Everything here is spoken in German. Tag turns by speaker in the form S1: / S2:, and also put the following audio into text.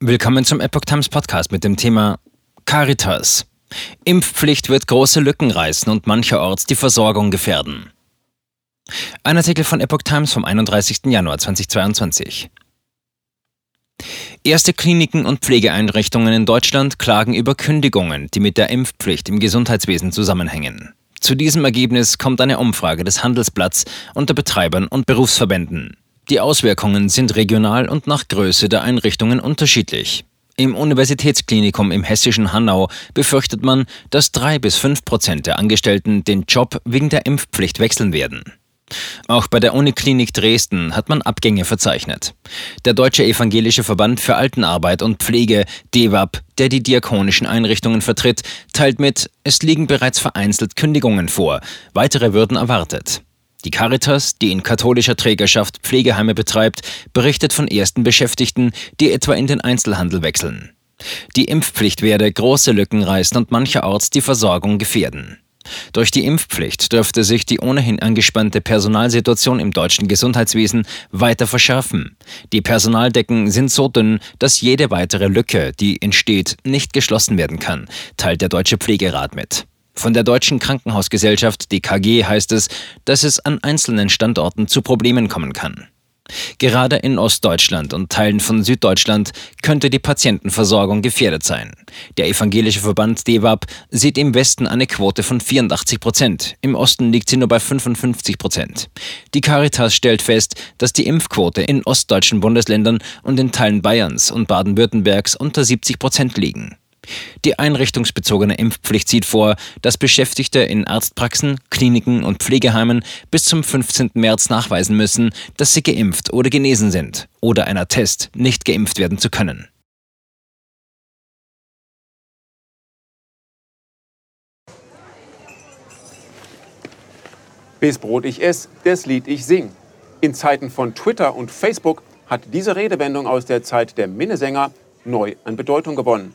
S1: Willkommen zum Epoch Times Podcast mit dem Thema Caritas. Impfpflicht wird große Lücken reißen und mancherorts die Versorgung gefährden. Ein Artikel von Epoch Times vom 31. Januar 2022. Erste Kliniken und Pflegeeinrichtungen in Deutschland klagen über Kündigungen, die mit der Impfpflicht im Gesundheitswesen zusammenhängen. Zu diesem Ergebnis kommt eine Umfrage des Handelsblatts unter Betreibern und Berufsverbänden. Die Auswirkungen sind regional und nach Größe der Einrichtungen unterschiedlich. Im Universitätsklinikum im hessischen Hanau befürchtet man, dass drei bis fünf Prozent der Angestellten den Job wegen der Impfpflicht wechseln werden. Auch bei der Uniklinik Dresden hat man Abgänge verzeichnet. Der Deutsche Evangelische Verband für Altenarbeit und Pflege, DEWAP, der die diakonischen Einrichtungen vertritt, teilt mit, es liegen bereits vereinzelt Kündigungen vor, weitere würden erwartet. Die Caritas, die in katholischer Trägerschaft Pflegeheime betreibt, berichtet von ersten Beschäftigten, die etwa in den Einzelhandel wechseln. Die Impfpflicht werde große Lücken reißen und mancherorts die Versorgung gefährden. Durch die Impfpflicht dürfte sich die ohnehin angespannte Personalsituation im deutschen Gesundheitswesen weiter verschärfen. Die Personaldecken sind so dünn, dass jede weitere Lücke, die entsteht, nicht geschlossen werden kann, teilt der Deutsche Pflegerat mit. Von der Deutschen Krankenhausgesellschaft DKG heißt es, dass es an einzelnen Standorten zu Problemen kommen kann. Gerade in Ostdeutschland und Teilen von Süddeutschland könnte die Patientenversorgung gefährdet sein. Der evangelische Verband DEWAP sieht im Westen eine Quote von 84 Prozent, im Osten liegt sie nur bei 55 Prozent. Die Caritas stellt fest, dass die Impfquote in ostdeutschen Bundesländern und in Teilen Bayerns und Baden-Württembergs unter 70 Prozent liegen. Die einrichtungsbezogene Impfpflicht sieht vor, dass Beschäftigte in Arztpraxen, Kliniken und Pflegeheimen bis zum 15. März nachweisen müssen, dass sie geimpft oder genesen sind oder einer Test nicht geimpft werden zu können.
S2: Bis Brot ich ess, das Lied ich sing. In Zeiten von Twitter und Facebook hat diese Redewendung aus der Zeit der Minnesänger neu an Bedeutung gewonnen.